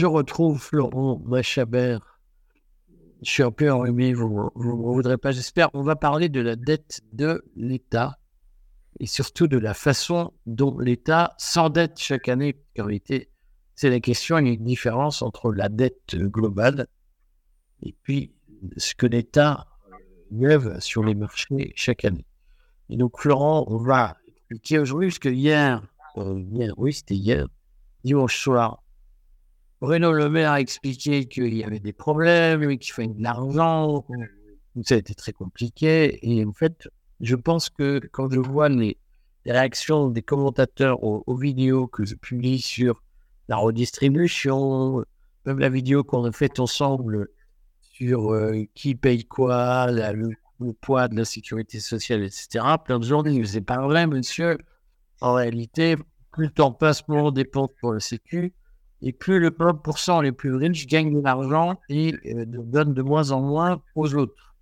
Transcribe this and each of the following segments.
je retrouve Florent Machabert. Je suis un peu enrhumé, vous ne voudrez pas, j'espère. On va parler de la dette de l'État et surtout de la façon dont l'État s'endette chaque année. En réalité, c'est la question, il y a une différence entre la dette globale et puis ce que l'État lève sur les marchés chaque année. Et donc, Florent, on va expliquer aujourd'hui, parce que hier, euh, hier oui, c'était hier, dimanche soir, Bruno Le Maire a expliqué qu'il y avait des problèmes, qu'il fallait de l'argent, ça a été très compliqué. Et en fait, je pense que quand je vois les, réactions des commentateurs aux, vidéos que je publie sur la redistribution, même la vidéo qu'on a faite ensemble sur euh, qui paye quoi, le, poids de la sécurité sociale, etc. Plein de gens disent c'est pas vrai, monsieur. En réalité, plus le temps passe, moins on dépense pour la sécu et plus le 1% les plus riches gagnent de l'argent et euh, donnent de moins en moins aux autres.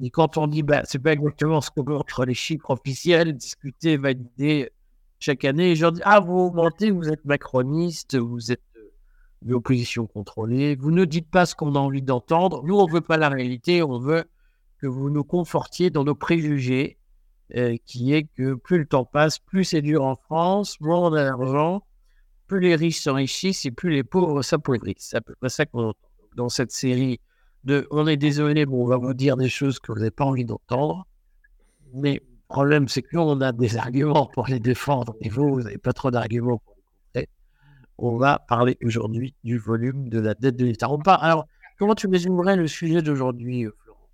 Et quand on dit, bah, c'est pas exactement ce que montrent les chiffres officiels, discuter, valider chaque année, gens disent, ah, vous mentez, vous êtes macroniste, vous êtes euh, de l'opposition contrôlée, vous ne dites pas ce qu'on a envie d'entendre. Nous, on veut pas la réalité, on veut que vous nous confortiez dans nos préjugés, euh, qui est que plus le temps passe, plus c'est dur en France, moins on a d'argent, plus les riches s'enrichissent et plus les pauvres s'appauvrissent. C'est à peu près ça qu'on dans cette série de On est désolé, bon, on va vous dire des choses que vous n'avez pas envie d'entendre. Mais le problème, c'est que on a des arguments pour les défendre et vous, vous n'avez pas trop d'arguments pour les. On va parler aujourd'hui du volume de la dette de l'État. Alors, comment tu résumerais le sujet d'aujourd'hui, euh, Florent?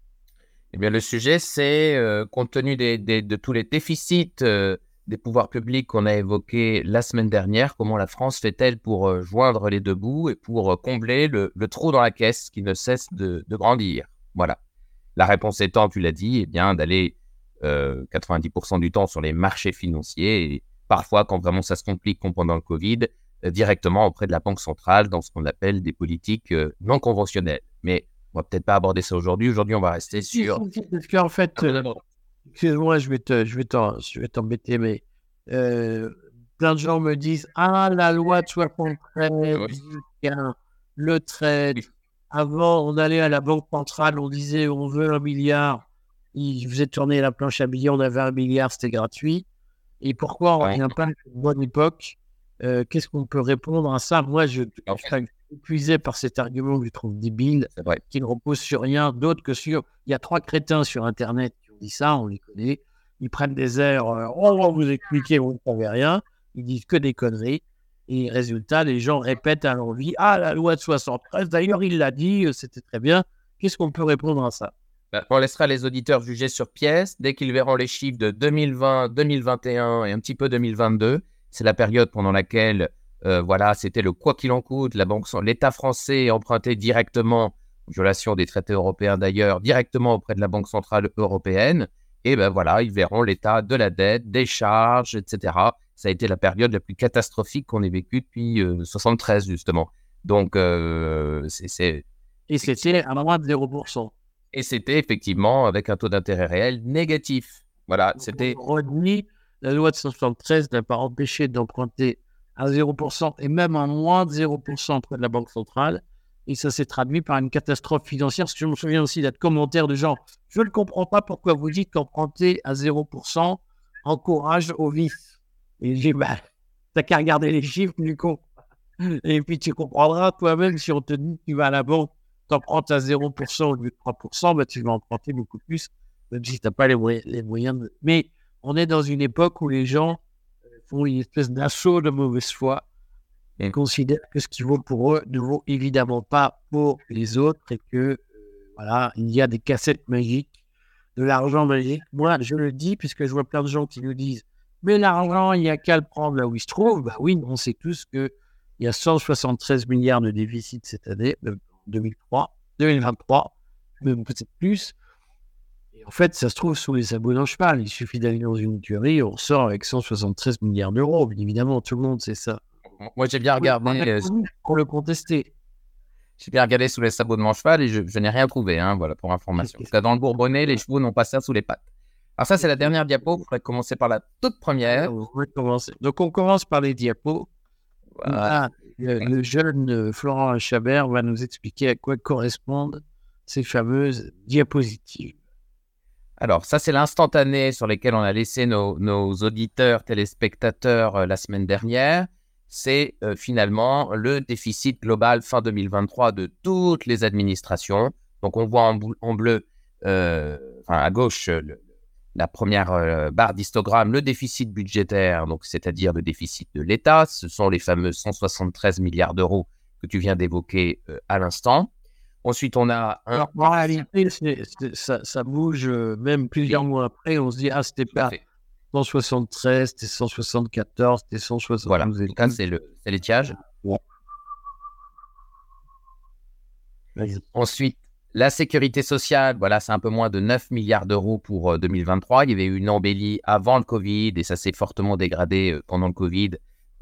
Eh bien, le sujet, c'est, euh, compte tenu de tous les déficits euh, des pouvoirs publics qu'on a évoqués la semaine dernière, comment la France fait-elle pour euh, joindre les deux bouts et pour euh, combler le, trou dans la caisse qui ne cesse de, grandir? Voilà. La réponse étant, tu l'as dit, eh bien d'aller 90% euh, du temps sur les marchés financiers et parfois, quand vraiment ça se complique, comme pendant le Covid, directement auprès de la Banque centrale dans ce qu'on appelle des politiques non conventionnelles. Mais on va peut-être pas aborder ça aujourd'hui. Aujourd'hui, on va rester sur. Parce qu'en fait, Excuse-moi, je vais te, je vais t'embêter, mais euh, plein de gens me disent Ah, la loi de 73, le trade. Avant, on allait à la banque centrale, on disait on veut un milliard. Ils faisaient tourner la planche à billets, on avait un milliard, c'était gratuit. Et pourquoi on ne revient pas à une bonne époque euh, Qu'est-ce qu'on peut répondre à ça? Moi, je, suis épuisé par cet argument que je trouve débile, qui ne repose sur rien d'autre que sur. Il y a trois crétins sur Internet dit ça, on les connaît. Ils prennent des airs, euh, on va vous expliquer, vous ne savez rien. Ils disent que des conneries. Et résultat, les gens répètent à l'envie Ah, la loi de 73, d'ailleurs, il l'a dit, euh, c'était très bien. Qu'est-ce qu'on peut répondre à ça? Bah, On laissera les auditeurs juger sur pièce. Dès qu'ils verront les chiffres de 2020, 2021 et un petit peu 2022, c'est la période pendant laquelle euh, voilà, c'était le quoi qu'il en coûte. La banque, l'État français empruntait directement violation des traités européens d'ailleurs, directement auprès de la Banque Centrale Européenne. Et ben voilà, ils verront l'état de la dette, des charges, etc. Ça a été la période la plus catastrophique qu'on ait vécue depuis 1973, euh, justement. Donc, euh, c'est. Et c'était à moins de 0%. Et c'était effectivement avec un taux d'intérêt réel négatif. Voilà, c'était. la loi de 1973 n'a pas empêché d'emprunter à 0% et même à moins de 0% auprès de la Banque centrale. Et ça s'est traduit par une catastrophe financière. Je me souviens aussi d'être commentaires de gens Je ne comprends pas pourquoi vous dites qu'emprunter à 0% encourage au vice. Et j'ai bah, T'as qu'à regarder les chiffres, du coup. Et puis tu comprendras toi-même si on te dit que tu vas à la banque, t'empruntes à 0% au lieu de 3%, bah, tu vas emprunter beaucoup plus, même si tu n'as pas les, les moyens de... Mais on est dans une époque où les gens font une espèce d'assaut de mauvaise foi et considèrent que ce qui vaut pour eux ne vaut évidemment pas pour les autres et que euh, voilà, il y a des cassettes magiques, de l'argent magique. Moi, je le dis puisque je vois plein de gens qui nous disent mais l'argent, il n'y a qu'à le prendre là où il se trouve. Bah oui, on sait tous qu'il y a 173 milliards de déficit cette année, 2003, 2023, même peut-être plus. Et en fait, ça se trouve sous les sabots d'un cheval. Il suffit d'aller dans une tuerie, on sort avec 173 milliards d'euros. Bien évidemment, tout le monde sait ça. Moi, j'ai bien regardé. Euh, pour le contester. J'ai bien regardé sous les sabots de mon cheval et je, n'ai rien trouvé, hein, voilà, pour information. Parce que dans le Bourbonnais, les chevaux n'ont pas ça sous les pattes. Alors ça, c'est la dernière diapo. On pourrait commencer par la toute première. Donc on commence par les diapos. le, jeune Florent Chabert va nous expliquer à quoi correspondent ces fameuses diapositives. Alors, ça, c'est l'instantané sur lequel on a laissé nos, auditeurs, téléspectateurs la semaine dernière. C'est finalement le déficit global fin 2023 de toutes les administrations. Donc, on voit en, bleu, à gauche, la première barre d'histogramme, le déficit budgétaire, donc c'est-à-dire le déficit de l'État. Ce sont les fameux 173 milliards d'euros que tu viens d'évoquer à l'instant. Ensuite, on a un. en réalité, ça, bouge euh, même plusieurs mois après. On se dit, ah, c'était pas 173, c'était 174, c'était 172. Voilà, c'est le, l'étiage. Ensuite, la sécurité sociale, voilà, c'est un peu moins de 9 milliards d'euros pour 2023. Euh, Il y avait eu une embellie avant le Covid et ça s'est fortement dégradé euh, pendant le Covid.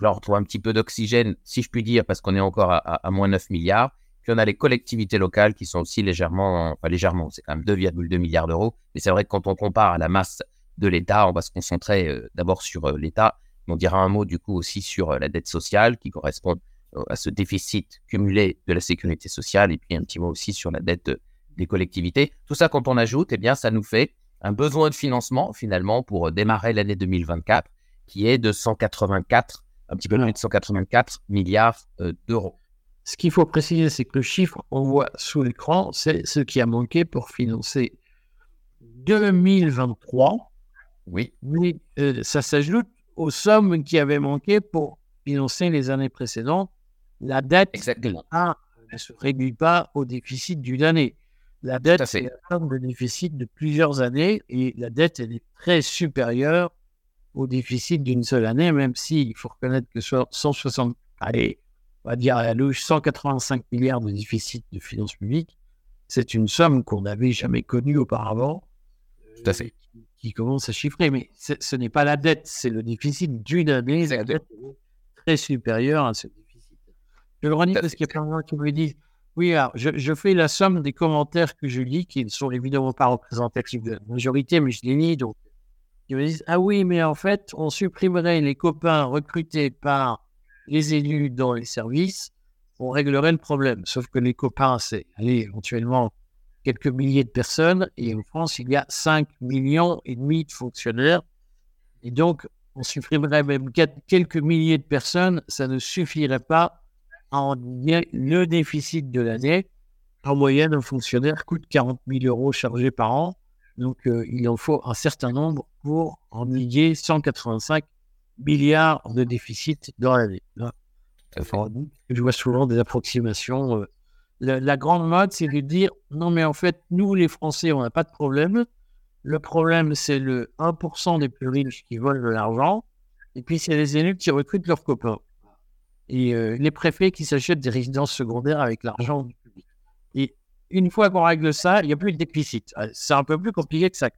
Là, on retrouve un petit peu d'oxygène, si je puis dire, parce qu'on est encore à, à moins 9 milliards. Puis on a les collectivités locales qui sont aussi légèrement, enfin légèrement, c'est quand même 2,2 milliards d'euros. Mais c'est vrai que quand on compare à la masse de l'État, on va se concentrer euh, d'abord sur euh, l'État. On dira un mot du coup aussi sur euh, la dette sociale qui correspond à ce déficit cumulé de la sécurité sociale et puis un petit mot aussi sur la dette des collectivités. Tout ça, quand on ajoute, eh bien, ça nous fait un besoin de financement finalement pour démarrer l'année 2024 qui est de 184, un petit peu plus de 184 milliards d'euros. Ce qu'il faut préciser, c'est que le chiffre qu'on voit sous l'écran, c'est ce qui a manqué pour financer 2023. Oui. Mais euh, ça s'ajoute aux sommes qui avaient manqué pour financer les années précédentes. La dette ne se réduit pas au déficit d'une année. La dette, c'est la somme de déficit de plusieurs années et la dette, elle est très supérieure au déficit d'une seule année, même s'il faut reconnaître que 160, allez, on va dire à la louche, 185 milliards de déficit de finances publiques. C'est une somme qu'on n'avait jamais connue auparavant. Tout à fait. Euh, qui, commence à chiffrer. Mais ce n'est pas la dette, c'est le déficit d'une année. La dette très supérieure à ce déficit. Je le redis parce qu'il y a plein de gens qui me disent oui, alors, je, fais la somme des commentaires que je lis, qui ne sont évidemment pas représentatifs de la majorité, mais je les lis. Donc, ils me disent Ah oui, mais en fait, on supprimerait les copains recrutés par les élus dans les services, on réglerait le problème. Sauf que les copains, c'est éventuellement quelques milliers de personnes. Et en France, il y a 5 millions et demi de fonctionnaires. Et donc, on supprimerait même quelques milliers de personnes. Ça ne suffirait pas à endiguer le déficit de l'année. En moyenne, un fonctionnaire coûte 40 000 euros chargés par an. Donc, euh, il en faut un certain nombre pour endiguer 185 milliards de déficit dans l'année. Je vois souvent des approximations. Euh, la, grande mode, c'est de dire non, mais en fait, nous, les Français, on n'a pas de problème. Le problème, c'est le 1% des plus riches qui volent de l'argent. Et puis, c'est les élus qui recrutent leurs copains. Et euh, les préfets qui s'achètent des résidences secondaires avec l'argent du public. Et une fois qu'on règle ça, il n'y a plus de déficit. Euh, c'est un peu plus compliqué que ça.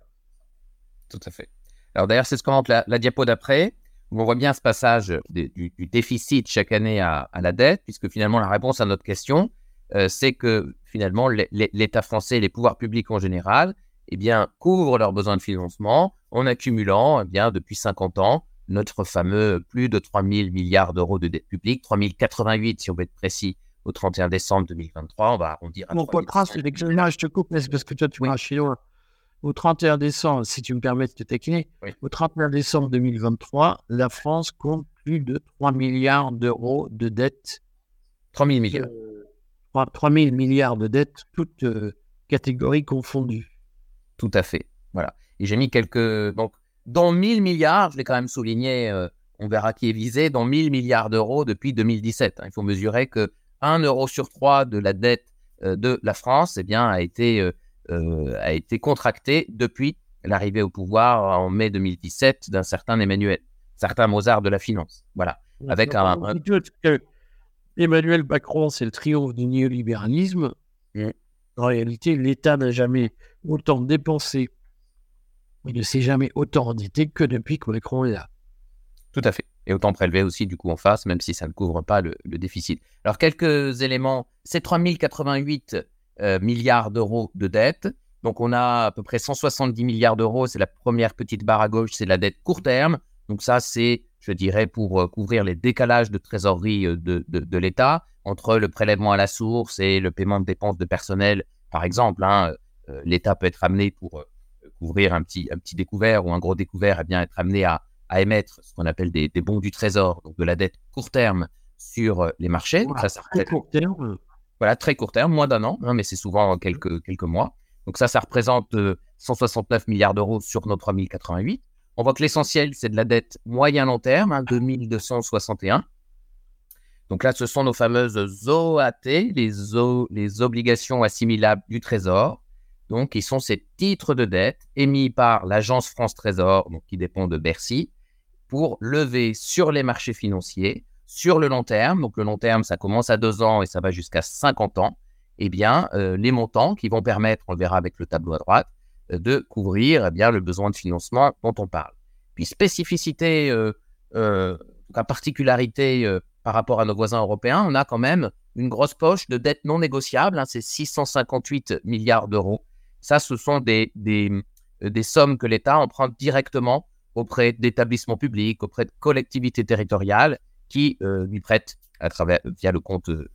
Tout à fait. Alors d'ailleurs, c'est ce qu'on montre la diapo d'après on voit bien ce passage du, déficit chaque année à, la dette, puisque finalement la réponse à notre question, c'est que finalement l'État français et les pouvoirs publics en général eh bien, couvrent leurs besoins de financement en accumulant eh bien, depuis 50 ans notre fameux plus de 3 000 milliards d'euros de dette publique, 3 088 si on veut être précis, au 31 décembre 2023. On va arrondir à Mon je te coupe, parce que toi, tu oui. chinois au 31 décembre, si tu me permets de te taquiner, au 31 décembre 2023, la France compte plus de 3 milliards d'euros de dettes. 3 000 milliards. 3, 000 milliards de dettes, toutes euh, catégories confondues. Tout à fait. Voilà. Et j'ai mis quelques. Donc, dans 1000 milliards, je l'ai quand même souligné, euh, on verra qui est visé, dans 1000 milliards d'euros depuis 2017. Hein. il faut mesurer que 1 euro sur 3 de la dette euh, de la France eh bien, a été a été contracté depuis l'arrivée au pouvoir en mai 2017 d'un certain Emmanuel, certain Mozart de la finance. Voilà. Avec un, Emmanuel Macron, c'est le triomphe du néolibéralisme. Mm. En réalité, l'État n'a jamais autant dépensé. Il ne s'est jamais autant endetté que depuis que Macron est là. Tout à fait. Et autant prélever aussi du coup en face, même si ça ne couvre pas le, le déficit. Alors quelques éléments. C'est 3088 euh, milliards d'euros de dette. Donc on a à peu près 170 milliards d'euros, c'est la première petite barre à gauche, c'est la dette court terme. Donc ça, c'est, je dirais, pour couvrir les décalages de trésorerie de, de, l'État entre le prélèvement à la source et le paiement de dépenses de personnel, par exemple. Hein, L'État peut être amené pour couvrir un petit, un petit découvert ou un gros découvert, et eh bien être amené à, à émettre ce qu'on appelle des, des, bons du trésor, donc de la dette court terme sur les marchés. ça, ça très court terme. Voilà, très court terme, moins d'un an, hein, mais c'est souvent quelques, quelques mois. Donc ça, ça représente 169 milliards d'euros sur nos 3088. On voit que l'essentiel, c'est de la dette moyen-long terme, hein, 2261. Donc là, ce sont nos fameuses OAT, les, obligations assimilables du Trésor. Donc, ils sont ces titres de dette émis par l'agence France Trésor, qui dépend de Bercy, pour lever sur les marchés financiers, sur le long terme. Donc, le long terme, ça commence à deux ans et ça va jusqu'à 50 ans. Eh bien, euh, les montants qui vont permettre, on le verra avec le tableau à droite, de couvrir eh bien, le besoin de financement dont on parle. Puis, spécificité, euh, euh particularité par rapport à nos voisins européens, on a quand même une grosse poche de dette non négociable, hein, c'est 658 milliards d'euros ça, ce sont des, euh, des sommes que l'État emprunte directement auprès d'établissements publics, auprès de collectivités territoriales qui euh, lui prêtent à travers, via le compte euh,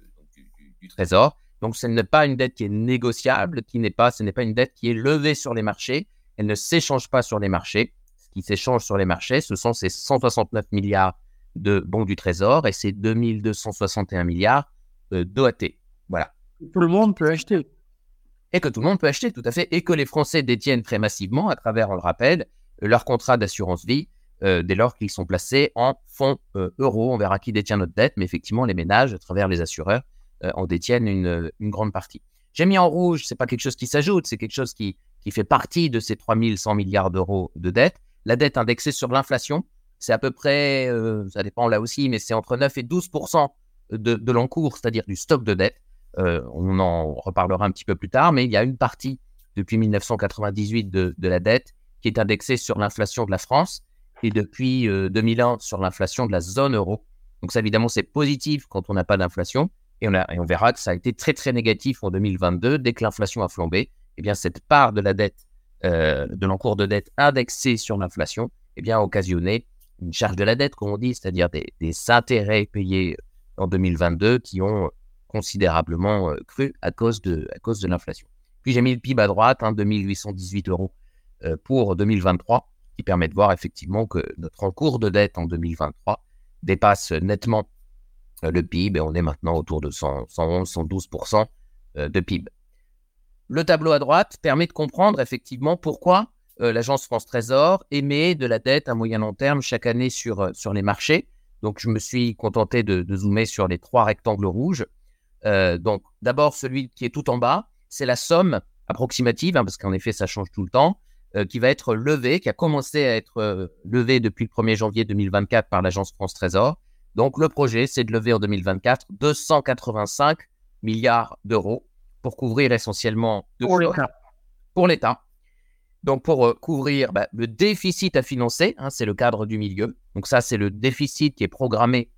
du, Trésor. Donc, ce n'est pas une dette qui est négociable, qui n'est pas, ce n'est pas une dette qui est levée sur les marchés. Elle ne s'échange pas sur les marchés. Ce qui s'échange sur les marchés, ce sont ces 169 milliards de bons du Trésor et ces 2261 milliards d'OAT. Voilà. Tout le monde peut acheter et que tout le monde peut acheter tout à fait, et que les Français détiennent très massivement, à travers, on le rappelle, leur contrat d'assurance vie, euh, dès lors qu'ils sont placés en fonds euh, euros. On verra qui détient notre dette, mais effectivement, les ménages, à travers les assureurs, euh, en détiennent une, grande partie. J'ai mis en rouge, c'est pas quelque chose qui s'ajoute, c'est quelque chose qui, fait partie de ces 3100 milliards d'euros de dette. La dette indexée sur l'inflation, c'est à peu près, ça dépend là aussi, mais c'est entre 9 et 12 de, de l'encours, c'est-à-dire du stock de dette. Euh, on en reparlera un petit peu plus tard, mais il y a une partie depuis 1998 de, la dette qui est indexée sur l'inflation de la France et depuis 2001 euh, sur l'inflation de la zone euro. Donc ça, évidemment, c'est positif quand on n'a pas d'inflation. Et on, verra que ça a été très, très négatif en 2022. Dès que l'inflation a flambé, eh bien, cette part de la dette, euh, de l'encours de dette indexée sur l'inflation, eh bien, a occasionné une charge de la dette, comme on dit, c'est-à-dire des, intérêts payés en 2022 qui ont considérablement euh, cru à cause de, l'inflation. Puis j'ai mis le PIB à droite, hein, 2818 euros euh, pour 2023, qui permet de voir effectivement que notre encours de dette en 2023 dépasse nettement le PIB et on est maintenant autour de 111, 112% de PIB. Le tableau à droite permet de comprendre effectivement pourquoi l'agence France Trésor émet de la dette à moyen long terme chaque année sur, les marchés. Donc je me suis contenté de, zoomer sur les trois rectangles rouges. Euh, donc, d'abord, celui qui est tout en bas, c'est la somme approximative, hein, parce qu'en effet, ça change tout le temps, euh, qui va être levée, qui a commencé à être euh, levée depuis le 1er janvier 2024 par l'agence France Trésor. Donc, le projet, c'est de lever en 2024 285 milliards d'euros pour couvrir essentiellement pour l'État. Donc, pour couvrir bah, le déficit à financer, hein, c'est le cadre du milieu. Donc, ça, c'est le déficit qui est programmé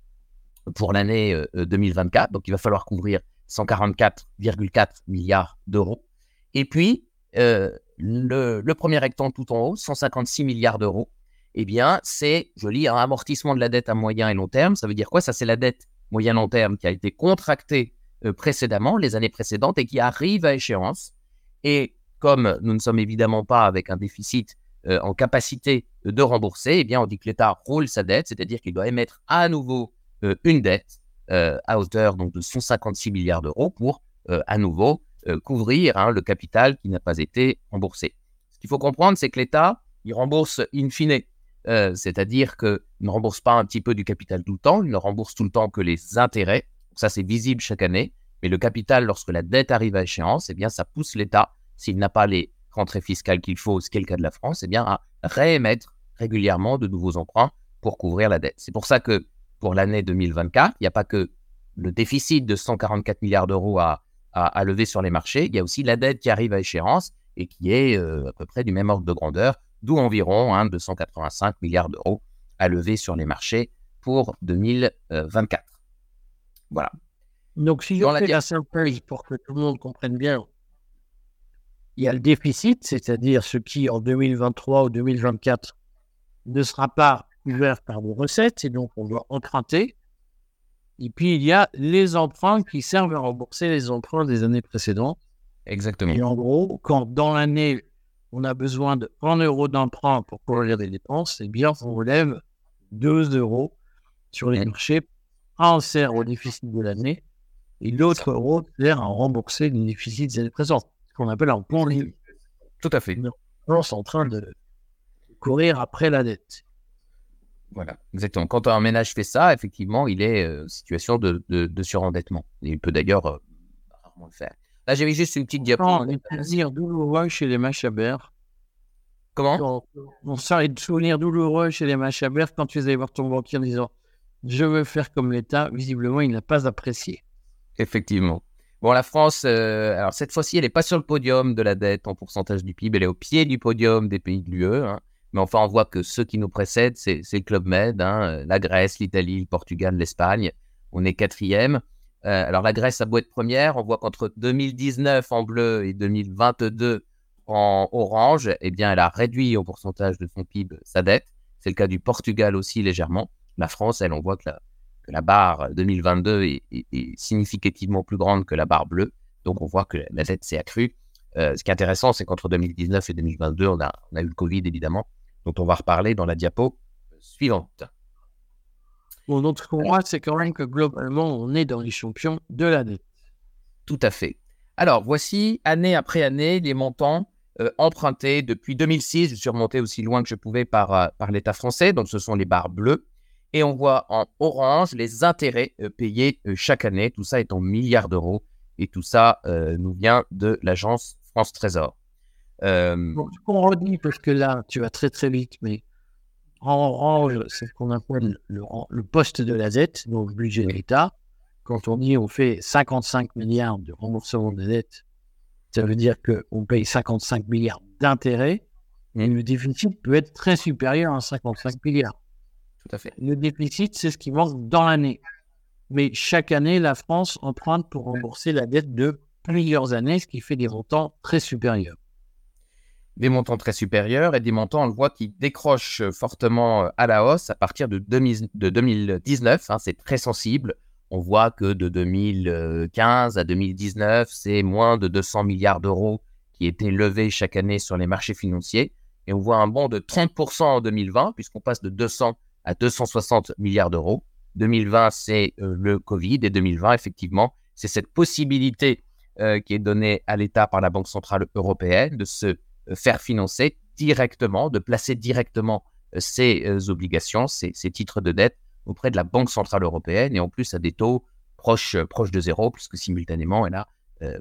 pour l'année 2024. Euh, Donc, il va falloir couvrir 144,4 milliards d'euros. Et puis, euh, le, premier rectangle tout en haut, 156 milliards d'euros, eh bien, c'est, je lis, un amortissement de la dette à moyen et long terme. Ça veut dire quoi? Ça, c'est la dette moyen-long terme qui a été contractée euh, précédemment, les années précédentes, et qui arrive à échéance. Et comme nous ne sommes évidemment pas avec un déficit en capacité de rembourser, eh bien, on dit que l'État roule sa dette, c'est-à-dire qu'il doit émettre à nouveau euh, une dette euh, à hauteur de 156 milliards d'euros pour euh, à nouveau couvrir hein, le capital qui n'a pas été remboursé. Ce qu'il faut comprendre, c'est que l'État, il rembourse in fine. C'est-à-dire qu'il ne rembourse pas un petit peu du capital tout le temps, il ne rembourse tout le temps que les intérêts. ça, c'est visible chaque année. Mais le capital, lorsque la dette arrive à échéance, eh bien, ça pousse l'État, s'il n'a pas les rentrées fiscales qu'il faut, ce qui est le cas de la France, eh bien, à réémettre régulièrement de nouveaux emprunts pour couvrir la dette. C'est pour ça que pour l'année 2024. Il n'y a pas que le déficit de 144 milliards d'euros à, à, lever sur les marchés, il y a aussi la dette qui arrive à échéance et qui est euh, à peu près du même ordre de grandeur, d'où environ hein, 285 milliards d'euros à lever sur les marchés pour 2024. Voilà. Donc, si je fais la synthèse pour que tout le monde comprenne bien, il y a le déficit, c'est-à-dire ce qui en 2023 ou 2024 ne sera pas couvert par des recettes et donc on doit emprunter. Et puis il y a les emprunts qui servent à rembourser les emprunts des années précédentes. Exactement. Et en gros, quand dans l'année, on a besoin de 1 euro d'emprunt pour couvrir des dépenses, eh bien, on relève 2 euros sur les marchés. Un sert au déficit de l'année et l'autre euro sert à rembourser les déficits des années présentes, ce qu'on appelle un plan libre. Tout à fait. On est en train de courir après la dette. Voilà, exactement. Quand un ménage fait ça, effectivement, il est en situation de, de, surendettement. il peut d'ailleurs euh, rarement le faire. Là, j'avais juste une petite diapo. Les plaisirs douloureux chez les machabères. Comment? On sent des souvenirs douloureux chez les machabères quand tu allais voir ton banquier en disant Je veux faire comme l'État. Visiblement, il n'a pas apprécié. Effectivement. Bon, la France, euh, alors cette fois-ci, elle n'est pas sur le podium de la dette en pourcentage du PIB, elle est au pied du podium des pays de l'UE. Hein. Mais enfin, on voit que ceux qui nous précèdent, c'est le Club Med, hein, la Grèce, l'Italie, le Portugal, l'Espagne. On est quatrième. Euh, alors la Grèce a beau être première, on voit qu'entre 2019 en bleu et 2022 en orange, eh bien, elle a réduit au pourcentage de son PIB sa dette. C'est le cas du Portugal aussi légèrement. La France, elle, on voit que la, barre 2022 est, significativement plus grande que la barre bleue. Donc on voit que la dette s'est accrue. Euh, ce qui est intéressant, c'est qu'entre 2019 et 2022, on a, on a eu le Covid évidemment, dont on va reparler dans la diapo suivante. Ce qu'on voit, c'est quand même que globalement, on est dans les champions de l'année. Tout à fait. Alors, voici année après année les montants euh, empruntés depuis 2006. Je suis remonté aussi loin que je pouvais par, euh, par l'État français. Donc, ce sont les barres bleues. Et on voit en orange les intérêts euh, payés chaque année. Tout ça est en milliards d'euros. Et tout ça nous vient de l'agence France Trésor. Bon, on redit, parce que là, tu vas très très vite, mais en orange, c'est ce qu'on appelle le, poste de la dette, donc le budget de l'État. Quand on dit on fait 55 milliards de remboursement de dette, ça veut dire qu'on paye 55 milliards d'intérêts et le déficit peut être très supérieur à 55 milliards. Tout à fait. Le déficit, c'est ce qui manque dans l'année. Mais chaque année, la France emprunte pour rembourser la dette de plusieurs années, ce qui fait des montants très supérieurs des montants très supérieurs et des montants, on le voit, qui décrochent fortement euh, à la hausse à partir de, 2019. Hein, c'est très sensible. On voit que de 2015 à 2019, c'est moins de 200 milliards d'euros qui étaient levés chaque année sur les marchés financiers. Et on voit un bond de 30% en 2020, puisqu'on passe de 200 à 260 milliards d'euros. 2020, c'est euh, le Covid. Et 2020, effectivement, c'est cette possibilité euh, qui est donnée à l'État par la Banque Centrale Européenne de se euh, faire financer directement, de placer directement euh, ces euh, obligations, ces, titres de dette auprès de la Banque Centrale Européenne et en plus à des taux proches, proches de zéro, puisque simultanément, elle a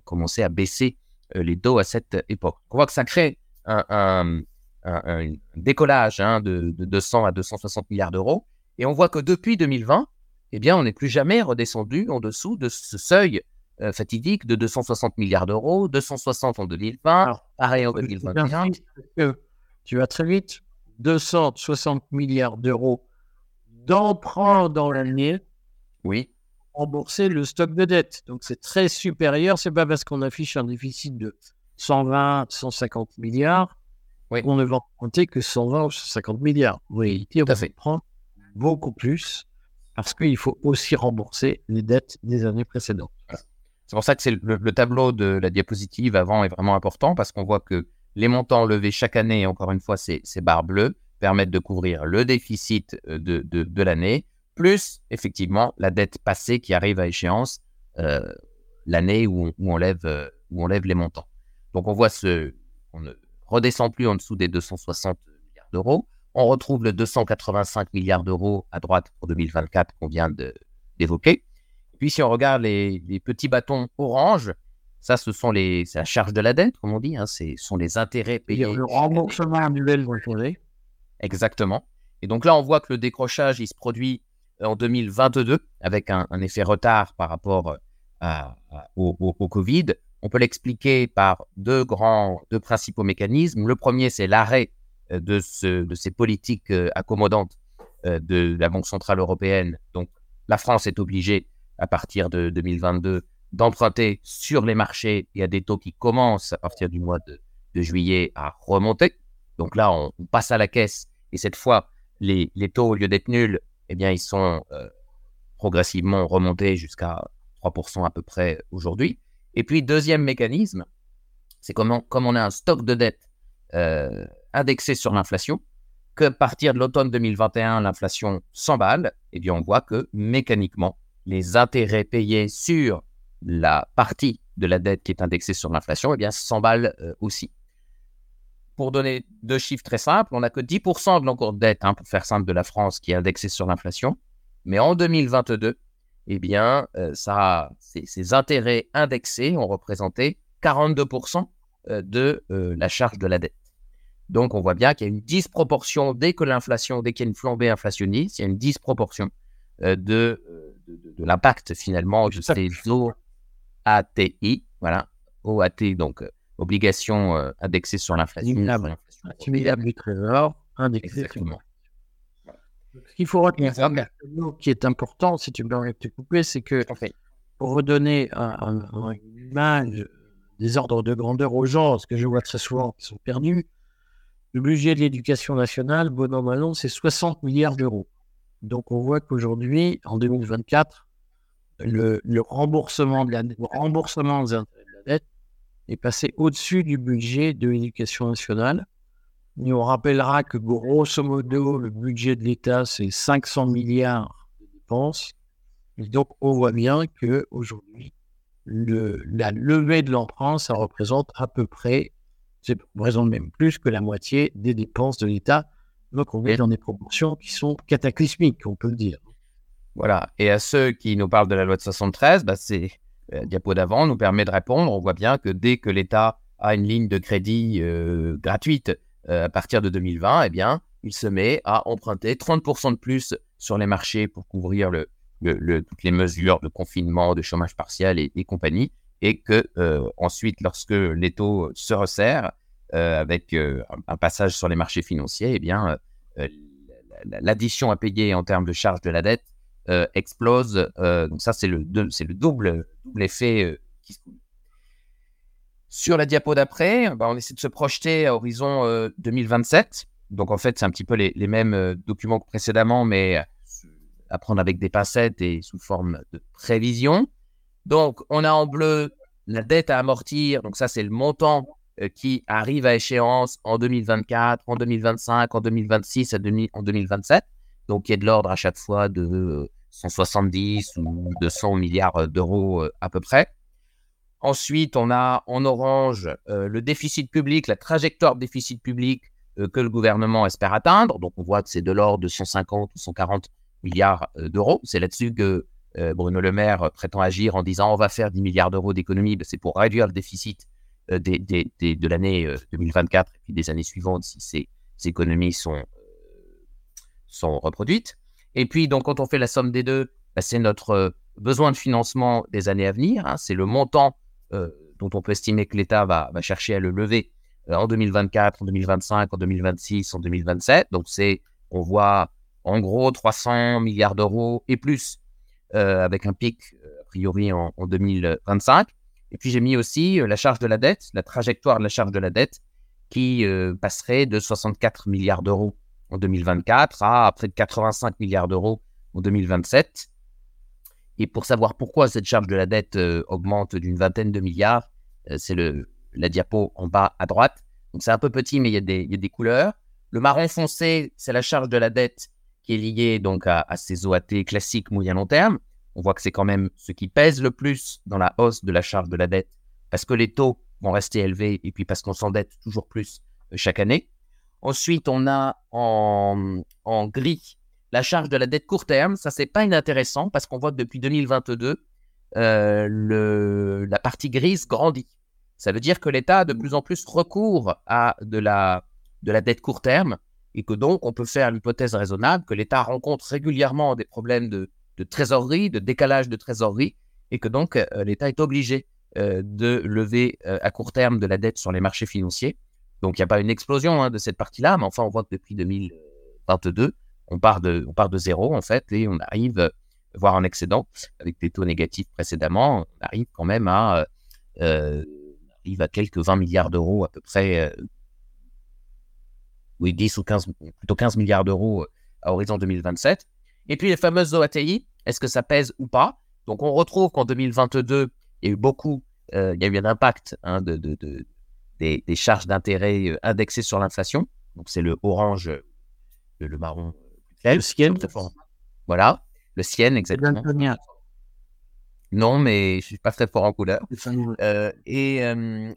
commencé à baisser les taux à cette époque. On voit que ça crée un, décollage hein, de, 200 à 260 milliards d'euros. Et on voit que depuis 2020, eh bien, on n'est plus jamais redescendu en dessous de ce seuil euh, fatidique de 260 milliards d'euros, 260 en 2020, pareil en 2021. Tu vas très vite, 260 milliards d'euros d'emprunt dans l'année. Oui. Rembourser le stock de dette. Donc c'est très supérieur. C'est pas parce qu'on affiche un déficit de 120, 150 milliards oui. qu'on ne va compter que 120 ou 150 milliards. Oui, on va prendre beaucoup plus parce qu'il faut aussi rembourser les dettes des années précédentes. C'est pour ça que le, tableau de la diapositive avant est vraiment important parce qu'on voit que les montants levés chaque année, encore une fois, ces, barres bleues permettent de couvrir le déficit euh, de, de, l'année, plus effectivement la dette passée qui arrive à échéance euh, l'année où, où, on lève, euh, où on lève les montants. Donc on voit ce, on ne redescend plus en dessous des 260 milliards d'euros. On retrouve le 285 milliards d'euros à droite pour 2024 qu'on vient d'évoquer. Puis si on regarde les, petits bâtons orange, ça, ce sont les, la charge de la dette, comme on dit. Hein, ce sont les intérêts payés. Le remboursement annuel, vous Exactement. Et donc là, on voit que le décrochage, il se produit en 2022 avec un, effet retard par rapport euh, au, Covid. On peut l'expliquer par deux grands, deux principaux mécanismes. Le premier, c'est l'arrêt euh, de, ce, de ces politiques euh, accommodantes de la Banque Centrale Européenne. Donc, la France est obligée à partir de 2022 d'emprunter sur les marchés et à des taux qui commencent à partir du mois de, juillet à remonter. Donc là, on, passe à la caisse et cette fois, les, taux, au lieu d'être nuls, eh bien, ils sont progressivement remontés jusqu'à 3% à peu près aujourd'hui. Et puis, deuxième mécanisme, c'est comme, comme on a un stock de dette indexé sur l'inflation, que partir de l'automne 2021, l'inflation s'emballe, eh bien, on voit que mécaniquement, les intérêts payés sur la partie de la dette qui est indexée sur l'inflation, eh bien, s'emballent euh, aussi. Pour donner deux chiffres très simples, on n'a que 10% de l'encours de dette, hein, pour faire simple, de la France qui est indexée sur l'inflation. Mais en 2022, eh bien, euh, ça, ces, intérêts indexés ont représenté 42% euh, de la charge de la dette. Donc, on voit bien qu'il y a une disproportion dès que l'inflation, dès qu'il y a une flambée inflationniste, il y a une disproportion euh, euh, de, de, l'impact finalement de ces OATI, voilà, OAT, donc euh, obligation indexée sur l'inflation. Assimilable du trésor, indexé Exactement. Ce qu'il faut retenir, qui est important, si tu me permets de te couper, c'est que pour redonner un, une image des ordres de grandeur aux gens, parce que je vois très souvent qui sont perdus, le budget de l'éducation nationale, bon an, mal an, c'est 60 milliards d'euros. Donc on voit qu'aujourd'hui, en 2024, le, remboursement de la, remboursement de la dette est passé au-dessus du budget de l'éducation nationale. Et on rappellera que grosso modo, le budget de l'État, c'est 500 milliards de dépenses. Et donc on voit bien qu'aujourd'hui, la levée de l'emprunt, ça représente à peu près c'est raison même plus que la moitié des dépenses de l'État. Donc on est dans des proportions qui sont cataclysmiques, on peut le dire. Voilà. Et à ceux qui nous parlent de la loi de 73, bah c'est euh, diapo d'avant nous permet de répondre. On voit bien que dès que l'État a une ligne de crédit euh, gratuite euh, à partir de 2020, eh bien, il se met à emprunter 30% de plus sur les marchés pour couvrir le, le, toutes les mesures de confinement, de chômage partiel et, et compagnie et que euh, ensuite, lorsque les taux se resserrent avec euh, un passage sur les marchés financiers, eh bien, l'addition à payer en termes de charge de la dette explose. donc ça, c'est le, double, effet qui se Sur la diapo d'après, bah, on essaie de se projeter à horizon 2027. Donc en fait, c'est un petit peu les, les mêmes documents que précédemment, mais à prendre avec des pincettes et sous forme de prévision. Donc, on a en bleu la dette à amortir. Donc, ça, c'est le montant euh, qui arrive à échéance en 2024, en 2025, en 2026 et en 2027. Donc, il y a de l'ordre à chaque fois de 170 ou 200 milliards euh, d'euros euh, à peu près. Ensuite, on a en orange le déficit public, la trajectoire de déficit public que le gouvernement espère atteindre. Donc, on voit que c'est de l'ordre de 150 ou 140 milliards d'euros. C'est là-dessus que euh, Bruno Le Maire prétend agir en disant on va faire 10 milliards d'euros d'économies, ben, c'est pour réduire le déficit euh, de l'année 2024 euh, et puis des années suivantes si ces, économies sont, sont reproduites. Et puis, donc, quand on fait la somme des deux, ben, c'est notre besoin de financement des années à venir. Hein. c'est le montant dont on peut estimer que l'État va, chercher à le lever en 2024, en 2025, en 2026, en 2027. Donc, c'est, on voit en gros 300 milliards d'euros et plus euh, avec un pic euh, a priori en, 2025. Et puis j'ai mis aussi euh, la charge de la dette, la trajectoire de la charge de la dette, qui passerait de 64 milliards d'euros en 2024 à près de 85 milliards d'euros en 2027. Et pour savoir pourquoi cette charge de la dette augmente d'une vingtaine de milliards, c'est la diapo en bas à droite. Donc c'est un peu petit, mais il y, a des, couleurs. Le marron foncé, c'est la charge de la dette qui est lié donc à, ces OAT classiques moyen-long terme. On voit que c'est quand même ce qui pèse le plus dans la hausse de la charge de la dette, parce que les taux vont rester élevés et puis parce qu'on s'endette toujours plus euh, chaque année. Ensuite, on a en, gris la charge de la dette court terme. Ça, c'est pas inintéressant parce qu'on voit que depuis 2022, euh, la partie grise grandit. Ça veut dire que l'État a de plus en plus recours à de la, de la dette court terme et que donc on peut faire l'hypothèse raisonnable que l'État rencontre régulièrement des problèmes de, trésorerie, de décalage de trésorerie, et que donc euh, l'État est obligé euh, de lever euh, à court terme de la dette sur les marchés financiers. Donc il n'y a pas une explosion hein, de cette partie-là, mais enfin on voit que depuis 2022, on part de, on part de zéro en fait, et on arrive, voire en excédent, avec des taux négatifs précédemment, on arrive quand même à, à quelques 20 milliards d'euros à peu près oui, 10 ou 15, plutôt 15 milliards d'euros à horizon 2027. Et puis les fameuses OATI, est-ce que ça pèse ou pas? Donc on retrouve qu'en 2022, il y a eu beaucoup, il y a eu un impact hein, de, des, charges d'intérêt indexées sur l'inflation. Donc c'est le orange, le, marron, le ciel. Voilà, le ciel exactement. Non, mais je suis pas très fort en couleur. Euh, et,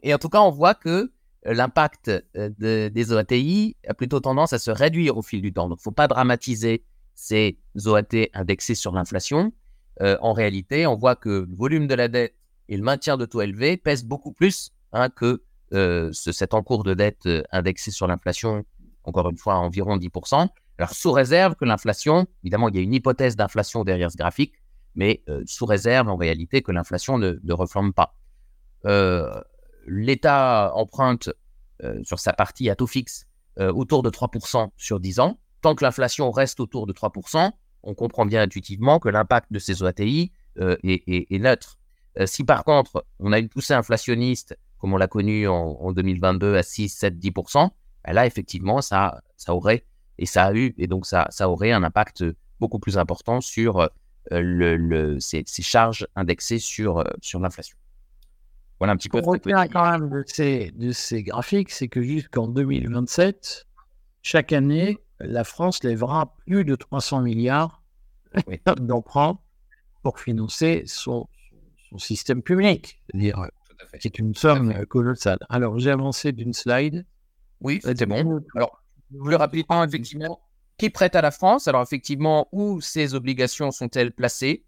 et, en tout cas, on voit que l'impact des OATI a plutôt tendance à se réduire au fil du temps. Donc, il ne faut pas dramatiser ces OAT indexés sur l'inflation. en réalité, on voit que le volume de la dette et le maintien de taux élevés pèsent beaucoup plus hein, que ce, cet encours de dette indexé sur l'inflation, encore une fois, à environ 10%. Alors, sous réserve que l'inflation, évidemment, il y a une hypothèse d'inflation derrière ce graphique, mais sous réserve en réalité que l'inflation ne, ne pas. L'État emprunte sur sa partie à taux fixe autour de 3% sur 10 ans. Tant que l'inflation reste autour de 3%, on comprend bien intuitivement que l'impact de ces OATI est, neutre. si par contre, on a une poussée inflationniste, comme on l'a connu en, 2022 à 6, 7, 10%, là, effectivement, ça, ça aurait, et ça a eu, et donc ça, ça aurait un impact beaucoup plus important sur euh, le, ces, charges indexées sur, euh, sur l'inflation. Voilà un petit peu. Qu'on quand même de ces, de ces graphiques, c'est que jusqu'en 2027, chaque année, la France lèvera plus de 300 milliards d'emprunt pour financer son, son système public. C'est-à-dire, c'est une somme colossale. Alors, j'ai avancé d'une slide. Oui, c'était bon. Alors, je voulais rapidement, effectivement, qui prête à la France? Alors effectivement, où ces obligations sont-elles placées?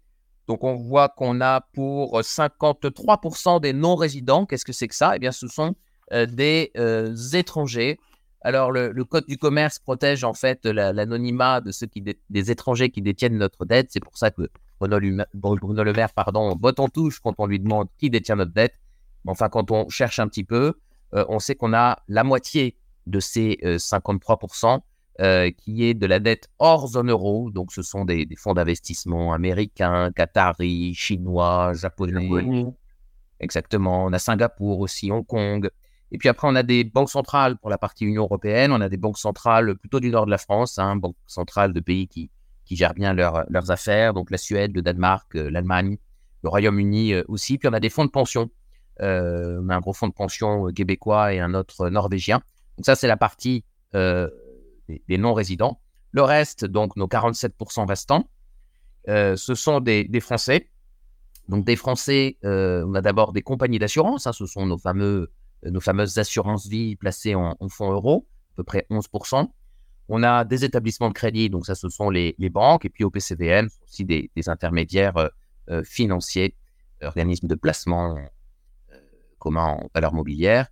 Donc on voit qu'on a pour 53% des non-résidents, qu'est-ce que c'est que ça? Eh bien ce sont euh, des euh, étrangers. Alors le, Code du commerce protège en fait l'anonymat de ceux qui des étrangers qui détiennent notre dette. C'est pour ça que Bruno, Le Maire pardon, botte en touche quand on lui demande qui détient notre dette. Enfin, quand on cherche un petit peu, euh, on sait qu'on a la moitié de ces 53% euh, qui est de la dette hors zone euro. Donc, ce sont des, fonds d'investissement américains, qataris, chinois, japonais. Exactement. On a Singapour aussi, Hong Kong. Et puis après, on a des banques centrales pour la partie Union européenne. On a des banques centrales plutôt du nord de la France, hein, banques centrales de pays qui, qui gèrent bien leurs affaires. Donc la Suède, le Danemark, euh, l'Allemagne, le Royaume-Uni euh, aussi. Puis on a des fonds de pension. on a un gros fonds de pension québécois et un autre norvégien. Donc ça, c'est la partie des, non-résidents. Le reste, donc nos 47% restants, euh, ce sont des, Français. Donc des Français, euh, on a d'abord des compagnies d'assurance, hein, ce sont nos, fameux, nos fameuses assurances vie placées en, fonds euros, à peu près 11%. On a des établissements de crédit, donc ça ce sont les, banques, et puis au PCVM, aussi des, intermédiaires euh, financiers, organismes de placement commun en valeur mobilière.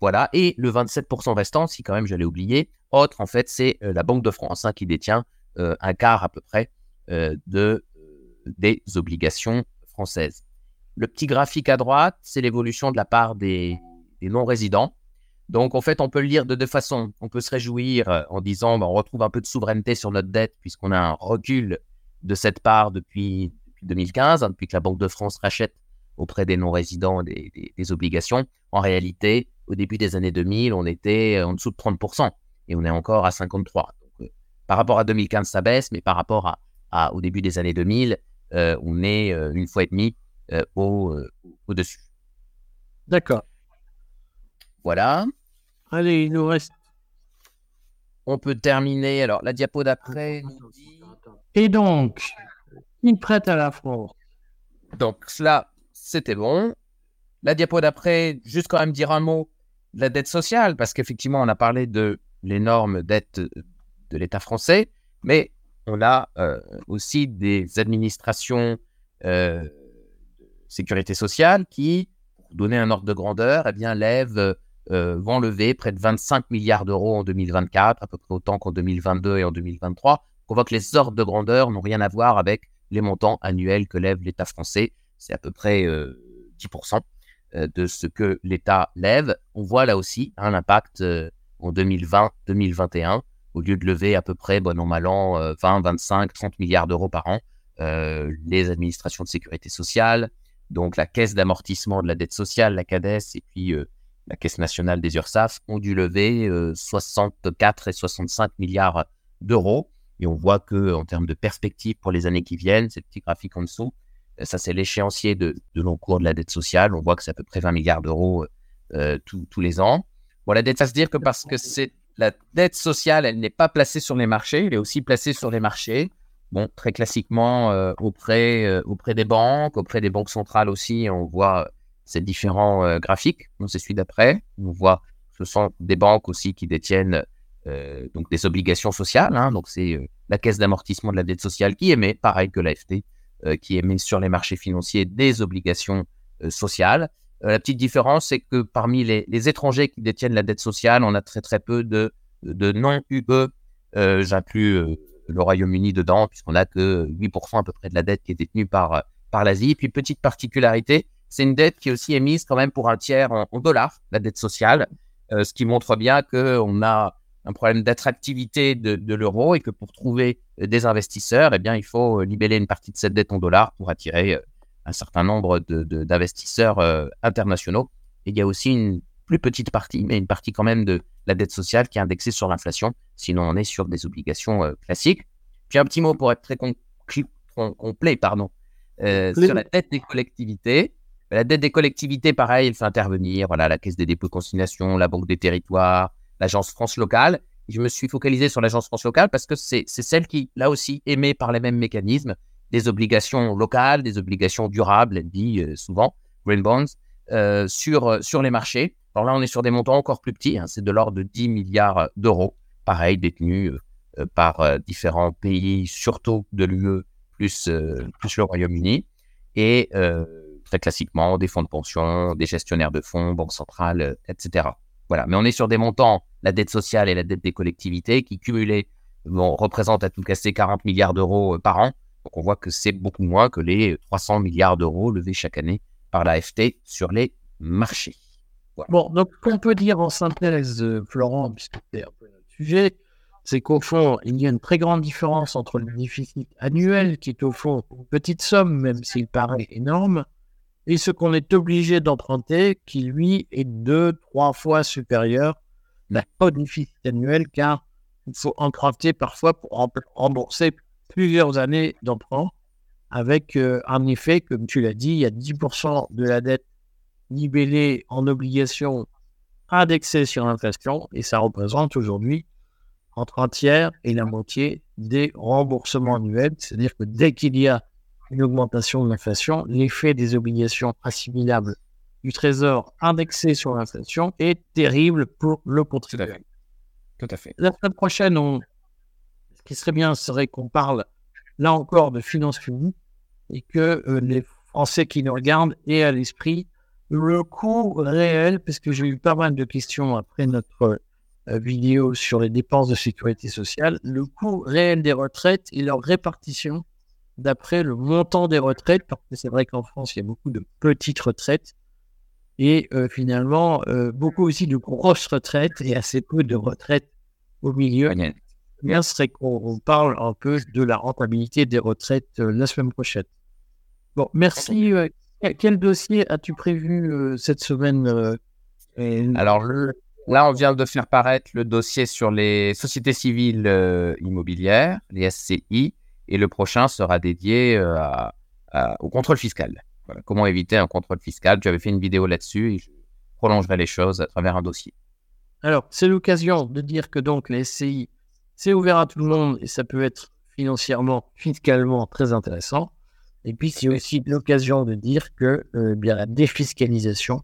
Voilà. Et le 27% restant, si quand même j'allais oublier, autre, en fait, c'est euh, la Banque de France hein, qui détient euh, un quart à peu près euh, de, des obligations françaises. Le petit graphique à droite, c'est l'évolution de la part des, non-résidents. Donc, en fait, on peut le lire de deux façons. On peut se réjouir en disant, bah, on retrouve un peu de souveraineté sur notre dette puisqu'on a un recul de cette part depuis, 2015, hein, depuis que la Banque de France rachète auprès des non-résidents des, obligations. En réalité, au début des années 2000, on était euh, en dessous de 30% et on est encore à 53. Donc, euh, par rapport à 2015, ça baisse, mais par rapport à, au début des années 2000, euh, on est une fois et demie au, au-dessus. D'accord. Voilà. Allez, il nous reste. On peut terminer. Alors, la diapo d'après Et donc, il prête à la France. Donc, cela, c'était bon. La diapo d'après, juste quand même dire un mot de la dette sociale, parce qu'effectivement, on a parlé de l'énorme dette de l'État français, mais on a euh, aussi des administrations euh, sécurité sociale qui, pour donner un ordre de grandeur, eh bien, lèvent, euh, vont lever près de 25 milliards d'euros en 2024, à peu près autant qu'en 2022 et en 2023. On voit que les ordres de grandeur n'ont rien à voir avec les montants annuels que lève l'État français c'est à peu près 10% euh, de ce que l'État lève. On voit là aussi un impact euh, en 2020-2021, au lieu de lever à peu près, bon an, mal an, 20, 25, 30 milliards d'euros par an, euh, les administrations de sécurité sociale, donc la caisse d'amortissement de la dette sociale, la CADES, et puis la Caisse nationale des URSAF, ont dû lever 64 et 65 milliards d'euros. Et on voit que en termes de perspective pour les années qui viennent, c'est le petit graphique en dessous, ça c'est l'échéancier de, de long cours de la dette sociale. On voit que c'est à peu près 20 milliards d'euros tous les ans. Bon, la dette, ça se dire que parce que c'est la dette sociale, elle n'est pas placée sur les marchés, elle est aussi placée sur les marchés. Bon, très classiquement, euh, auprès, euh, auprès des banques, auprès des banques centrales aussi, on voit euh, ces différents graphiques. On c'est celui d'après. On voit ce sont des banques aussi qui détiennent donc des obligations sociales. Hein. donc, c'est la caisse d'amortissement de la dette sociale qui émet, pareil que l'AFT, qui émet sur les marchés financiers des obligations sociales. la petite différence, c'est que parmi les, étrangers qui détiennent la dette sociale, on a très très peu de, de non-UE. J'inclus le Royaume-Uni dedans, puisqu'on a que 8% à peu près de la dette qui est détenue par, euh, par l'Asie. Et puis, petite particularité, c'est une dette qui est aussi émise quand même pour un tiers en, dollars, la dette sociale, euh, ce qui montre bien qu'on a un problème d'attractivité de, l'euro et que pour trouver euh, des investisseurs, eh bien, il faut libeller une partie de cette dette en dollars pour attirer un certain nombre d'investisseurs internationaux. Et il y a aussi une plus petite partie, mais une partie quand même de la dette sociale qui est indexée sur l'inflation. Sinon, on est sur des obligations euh, classiques. Puis un petit mot pour être très complet, pardon, euh, sur la dette des collectivités. La dette des collectivités, pareil, elle fait intervenir voilà, la Caisse des dépôts de consignation, la Banque des territoires, l'Agence France locale. je me suis focalisé sur l'Agence France locale parce que c'est celle qui, là aussi, émet par les mêmes mécanismes des obligations locales, des obligations durables, elle dit euh, souvent, green bonds, sur, sur les marchés. Alors là, on est sur des montants encore plus petits, hein, c'est de l'ordre de 10 milliards d'euros, pareil, détenus euh, par euh, différents pays, surtout de l'UE, plus, euh, plus le Royaume-Uni. Et très classiquement, des fonds de pension, des gestionnaires de fonds, banques centrales, etc. Voilà. Mais on est sur des montants, la dette sociale et la dette des collectivités, qui cumulées représentent à tout casser 40 milliards d'euros par an. Donc on voit que c'est beaucoup moins que les 300 milliards d'euros levés chaque année par l'AFT sur les marchés. Bon, donc, qu'on peut dire en synthèse, Florent, puisque c'est un peu notre sujet, c'est qu'au fond, il y a une très grande différence entre le déficit annuel, qui est au fond une petite somme, même s'il paraît énorme, et ce qu'on est obligé d'emprunter, qui lui est deux, trois fois supérieur au déficit annuel, car il faut emprunter parfois pour rembourser plusieurs années d'emprunt, avec euh, un effet, comme tu l'as dit, il y a 10% de la dette libellé en obligations indexées sur l'inflation et ça représente aujourd'hui entre un tiers et la moitié des remboursements annuels. C'est-à-dire que dès qu'il y a une augmentation de l'inflation, l'effet des obligations assimilables du Trésor indexées sur l'inflation est terrible pour le contribuable. Tout à fait. La semaine prochaine, on... ce qui serait bien serait qu'on parle là encore de finances publiques et que euh, les Français qui nous regardent aient à l'esprit le coût réel, parce que j'ai eu pas mal de questions après notre euh, vidéo sur les dépenses de sécurité sociale, le coût réel des retraites et leur répartition d'après le montant des retraites, parce que c'est vrai qu'en France, il y a beaucoup de petites retraites et euh, finalement euh, beaucoup aussi de grosses retraites et assez peu de retraites au milieu. Bien serait qu'on parle un peu de la rentabilité des retraites la semaine prochaine? Bon, merci quel dossier as-tu prévu euh, cette semaine euh, Alors là, on vient de faire paraître le dossier sur les sociétés civiles euh, immobilières, les SCI, et le prochain sera dédié au contrôle fiscal. comment éviter un contrôle fiscal? Tu avais fait une vidéo là-dessus et je prolongerai les choses à travers un dossier. Alors, c'est l'occasion de dire que donc les SCI, c'est ouvert à tout le monde et ça peut être financièrement, fiscalement très intéressant. Et puis, c'est aussi l'occasion de dire que euh, bien, la défiscalisation,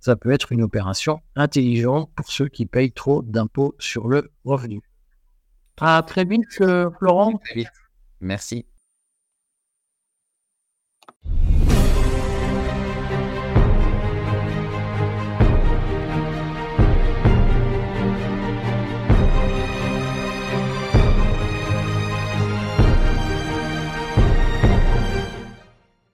ça peut être une opération intelligente pour ceux qui payent trop d'impôts sur le revenu. À très vite, euh, Florent. Merci.